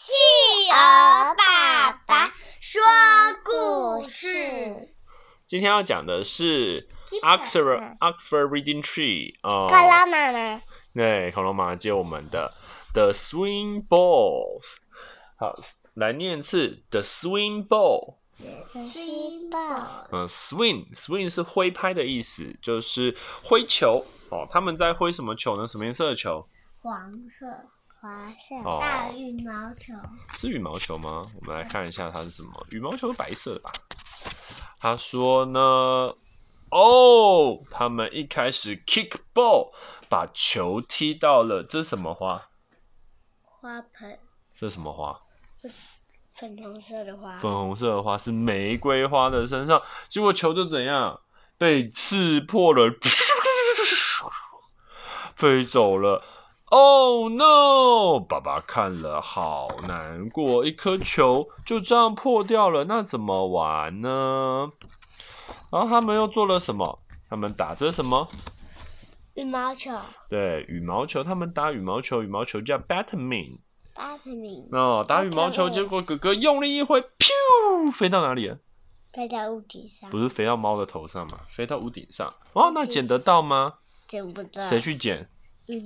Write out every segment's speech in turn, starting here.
企鹅爸爸说故事。今天要讲的是 Oxford Oxford Reading Tree 哦，恐龙妈妈。对，恐龙妈妈接我们的 The Swing Balls。好，来念一次 The Swing Ball。Swing ball。嗯，Swing Swing 是挥拍的意思，就是挥球哦。他们在挥什么球呢？什么颜色的球？黄色、黄色、哦、大羽毛球。是羽毛球吗？我们来看一下它是什么。羽毛球是白色的吧？他说呢，哦，他们一开始 kick ball，把球踢到了，这是什么花？花盆。这是什么花？粉红色的花。粉红色的花是玫瑰花的身上，结果球就怎样？被刺破了，飞走了。Oh no！爸爸看了好难过，一颗球就这样破掉了，那怎么玩呢？然后他们又做了什么？他们打着什么？羽毛球。对，羽毛球。他们打羽毛球，羽毛球叫 badminton。badminton。哦，打羽毛球，结果哥哥用力一挥，咻，飞到哪里了？飞到屋顶上。不是飞到猫的头上吗？飞到屋顶上。哦，那捡得到吗？捡不到。谁去捡？啊、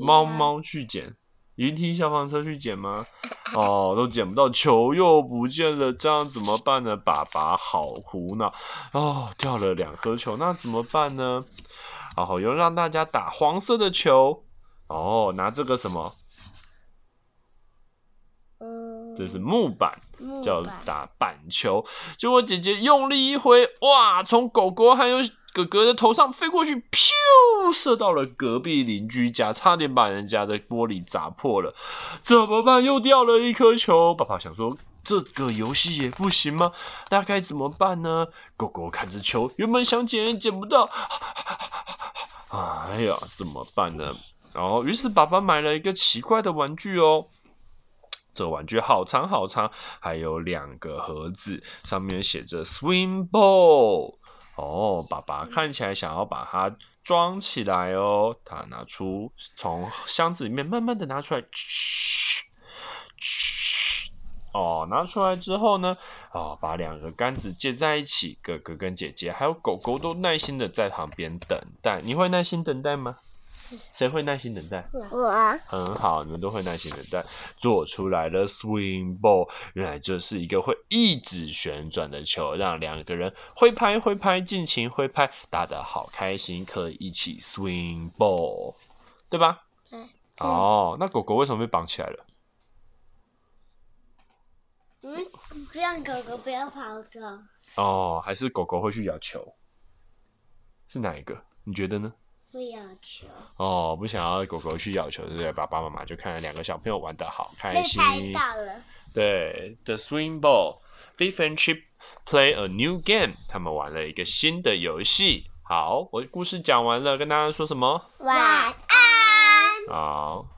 猫猫去捡，云梯消防车去捡吗？哦，都捡不到，球又不见了，这样怎么办呢？爸爸好苦恼哦，掉了两颗球，那怎么办呢？然后又让大家打黄色的球，哦，拿这个什么？嗯，这是，木板叫打板球。结果姐姐用力一挥，哇，从狗狗还有。哥哥的头上飞过去，咻，射到了隔壁邻居家，差点把人家的玻璃砸破了。怎么办？又掉了一颗球。爸爸想说，这个游戏也不行吗？那该怎么办呢？狗狗看着球，原本想捡也捡不到。哎呀，怎么办呢？然后，于是爸爸买了一个奇怪的玩具哦。这玩具好长好长，还有两个盒子，上面写着 “Swing Ball”。哦，爸爸看起来想要把它装起来哦。他拿出从箱子里面慢慢的拿出来，嘘嘘。哦，拿出来之后呢，哦，把两个杆子接在一起。哥哥跟姐姐还有狗狗都耐心的在旁边等待。你会耐心等待吗？谁会耐心等待？我啊，很好，你们都会耐心等待。做出来的 swing ball，原来就是一个会一直旋转的球，让两个人挥拍挥拍，尽情挥拍，打得好开心，可以一起 swing ball，对吧？对。哦，那狗狗为什么被绑起来了？嗯，让狗狗不要跑走。哦，还是狗狗会去咬球？是哪一个？你觉得呢？不要求哦，不想要狗狗去咬球，对不对？爸爸妈妈就看了两个小朋友玩得好开心。被拍到了。对，The Swing Ball，Viv and Chip play a new game，他们玩了一个新的游戏。好，我故事讲完了，跟大家说什么？晚安。好。